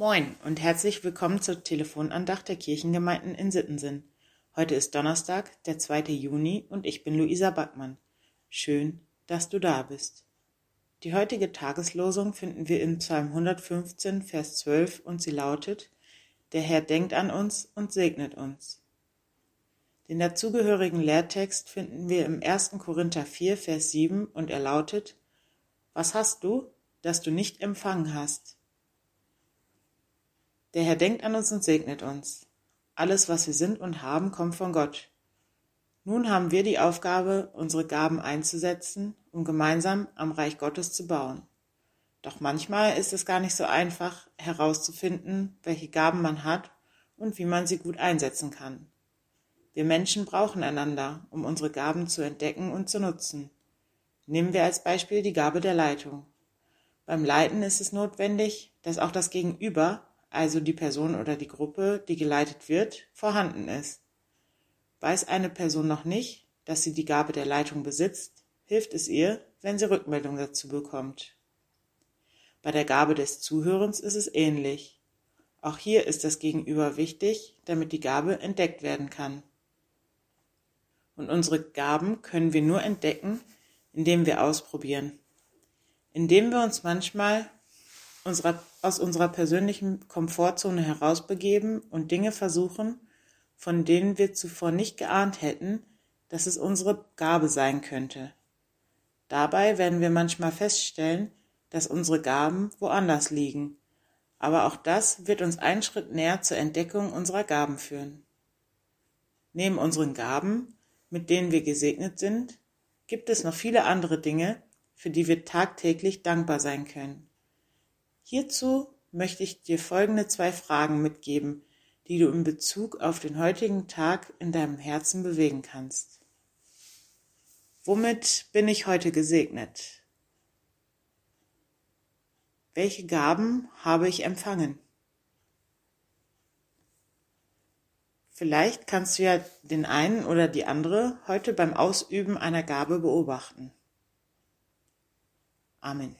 Moin und herzlich willkommen zur Telefonandacht der Kirchengemeinden in Sittensinn. Heute ist Donnerstag, der 2. Juni und ich bin Luisa Backmann. Schön, dass du da bist. Die heutige Tageslosung finden wir in Psalm 115, Vers 12 und sie lautet, Der Herr denkt an uns und segnet uns. Den dazugehörigen Lehrtext finden wir im 1. Korinther 4, Vers 7 und er lautet, Was hast du, das du nicht empfangen hast? Der Herr denkt an uns und segnet uns. Alles, was wir sind und haben, kommt von Gott. Nun haben wir die Aufgabe, unsere Gaben einzusetzen, um gemeinsam am Reich Gottes zu bauen. Doch manchmal ist es gar nicht so einfach herauszufinden, welche Gaben man hat und wie man sie gut einsetzen kann. Wir Menschen brauchen einander, um unsere Gaben zu entdecken und zu nutzen. Nehmen wir als Beispiel die Gabe der Leitung. Beim Leiten ist es notwendig, dass auch das Gegenüber also die Person oder die Gruppe, die geleitet wird, vorhanden ist. Weiß eine Person noch nicht, dass sie die Gabe der Leitung besitzt, hilft es ihr, wenn sie Rückmeldung dazu bekommt. Bei der Gabe des Zuhörens ist es ähnlich. Auch hier ist das Gegenüber wichtig, damit die Gabe entdeckt werden kann. Und unsere Gaben können wir nur entdecken, indem wir ausprobieren. Indem wir uns manchmal unserer, aus unserer persönlichen Komfortzone herausbegeben und Dinge versuchen, von denen wir zuvor nicht geahnt hätten, dass es unsere Gabe sein könnte. Dabei werden wir manchmal feststellen, dass unsere Gaben woanders liegen, aber auch das wird uns einen Schritt näher zur Entdeckung unserer Gaben führen. Neben unseren Gaben, mit denen wir gesegnet sind, gibt es noch viele andere Dinge, für die wir tagtäglich dankbar sein können. Hierzu möchte ich dir folgende zwei Fragen mitgeben, die du in Bezug auf den heutigen Tag in deinem Herzen bewegen kannst. Womit bin ich heute gesegnet? Welche Gaben habe ich empfangen? Vielleicht kannst du ja den einen oder die andere heute beim Ausüben einer Gabe beobachten. Amen.